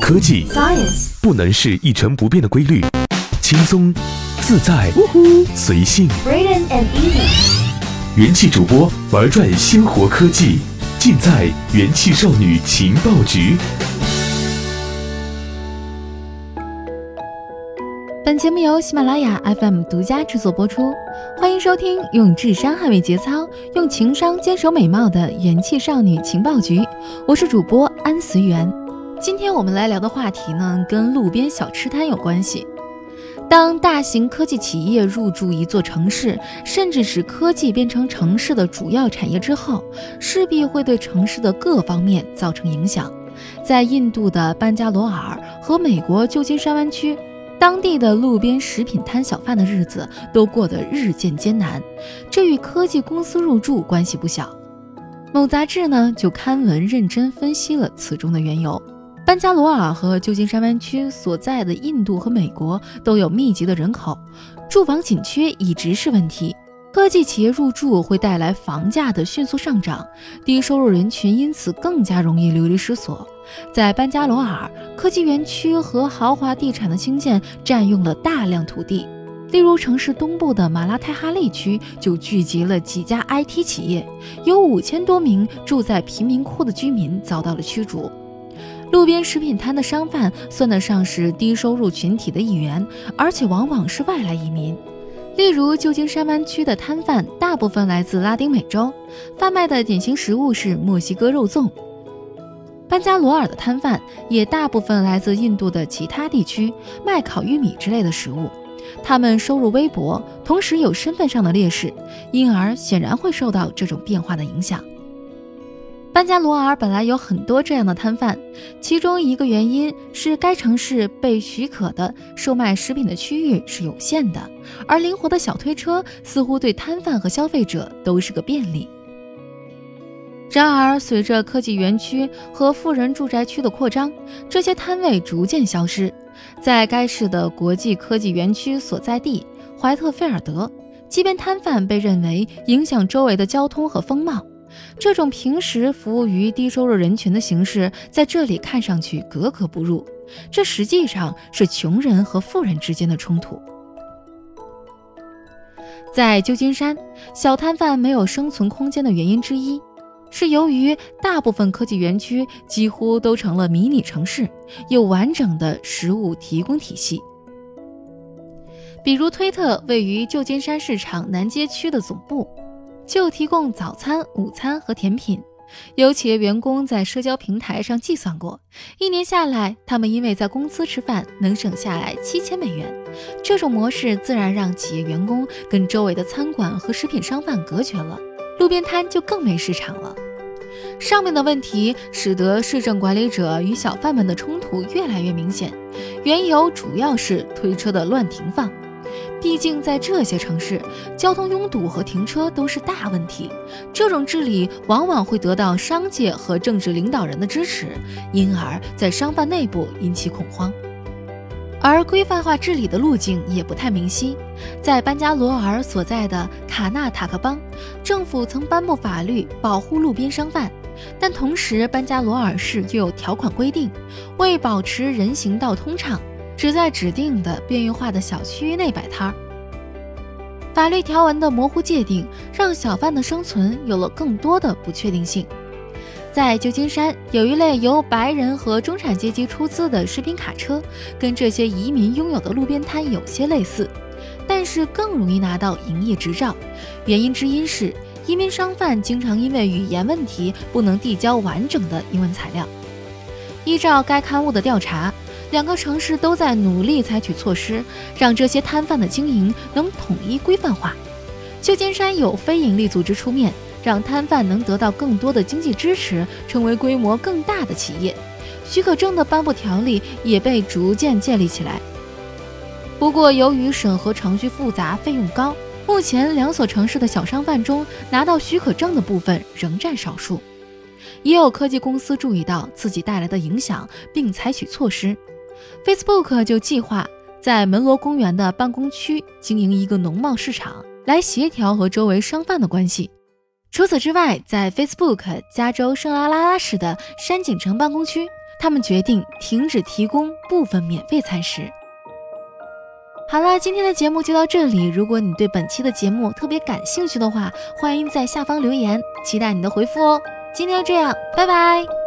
科技 Science 不能是一成不变的规律，轻松、自在、随性。Braden and Easy 元气主播玩转鲜活科技，尽在元气少女情报局。本节目由喜马拉雅 FM 独家制作播出，欢迎收听用智商捍卫节操，用情商坚守美貌的元气少女情报局。我是主播安随缘。今天我们来聊的话题呢，跟路边小吃摊有关系。当大型科技企业入驻一座城市，甚至使科技变成城市的主要产业之后，势必会对城市的各方面造成影响。在印度的班加罗尔和美国旧金山湾区，当地的路边食品摊小贩的日子都过得日渐艰难，这与科技公司入驻关系不小。某杂志呢就刊文认真分析了此中的缘由。班加罗尔和旧金山湾区所在的印度和美国都有密集的人口，住房紧缺一直是问题。科技企业入驻会带来房价的迅速上涨，低收入人群因此更加容易流离失所。在班加罗尔，科技园区和豪华地产的兴建占用了大量土地。例如，城市东部的马拉泰哈利区就聚集了几家 IT 企业，有五千多名住在贫民窟的居民遭到了驱逐。路边食品摊的商贩算得上是低收入群体的一员，而且往往是外来移民。例如，旧金山湾区的摊贩大部分来自拉丁美洲，贩卖的典型食物是墨西哥肉粽。班加罗尔的摊贩也大部分来自印度的其他地区，卖烤玉米之类的食物。他们收入微薄，同时有身份上的劣势，因而显然会受到这种变化的影响。班加罗尔本来有很多这样的摊贩，其中一个原因是该城市被许可的售卖食品的区域是有限的，而灵活的小推车似乎对摊贩和消费者都是个便利。然而，随着科技园区和富人住宅区的扩张，这些摊位逐渐消失。在该市的国际科技园区所在地怀特菲尔德，街边摊贩被认为影响周围的交通和风貌。这种平时服务于低收入人群的形式，在这里看上去格格不入。这实际上是穷人和富人之间的冲突。在旧金山，小摊贩没有生存空间的原因之一，是由于大部分科技园区几乎都成了迷你城市，有完整的食物提供体系。比如，推特位于旧金山市场南街区的总部。就提供早餐、午餐和甜品。有企业员工在社交平台上计算过，一年下来，他们因为在公司吃饭能省下来七千美元。这种模式自然让企业员工跟周围的餐馆和食品商贩隔绝了，路边摊就更没市场了。上面的问题使得市政管理者与小贩们的冲突越来越明显，缘由主要是推车的乱停放。毕竟，在这些城市，交通拥堵和停车都是大问题。这种治理往往会得到商界和政治领导人的支持，因而，在商贩内部引起恐慌。而规范化治理的路径也不太明晰。在班加罗尔所在的卡纳塔克邦，政府曾颁布法律保护路边商贩，但同时，班加罗尔市又有条款规定，为保持人行道通畅。只在指定的边缘化的小区域内摆摊儿。法律条文的模糊界定，让小贩的生存有了更多的不确定性。在旧金山，有一类由白人和中产阶级出资的食品卡车，跟这些移民拥有的路边摊有些类似，但是更容易拿到营业执照。原因之一是，移民商贩经常因为语言问题不能递交完整的英文材料。依照该刊物的调查。两个城市都在努力采取措施，让这些摊贩的经营能统一规范化。旧金山有非营利组织出面，让摊贩能得到更多的经济支持，成为规模更大的企业。许可证的颁布条例也被逐渐建立起来。不过，由于审核程序复杂、费用高，目前两所城市的小商贩中拿到许可证的部分仍占少数。也有科技公司注意到自己带来的影响，并采取措施。Facebook 就计划在门罗公园的办公区经营一个农贸市场，来协调和周围商贩的关系。除此之外，在 Facebook 加州圣拉拉拉市的山景城办公区，他们决定停止提供部分免费餐食。好了，今天的节目就到这里。如果你对本期的节目特别感兴趣的话，欢迎在下方留言，期待你的回复哦。今天就这样，拜拜。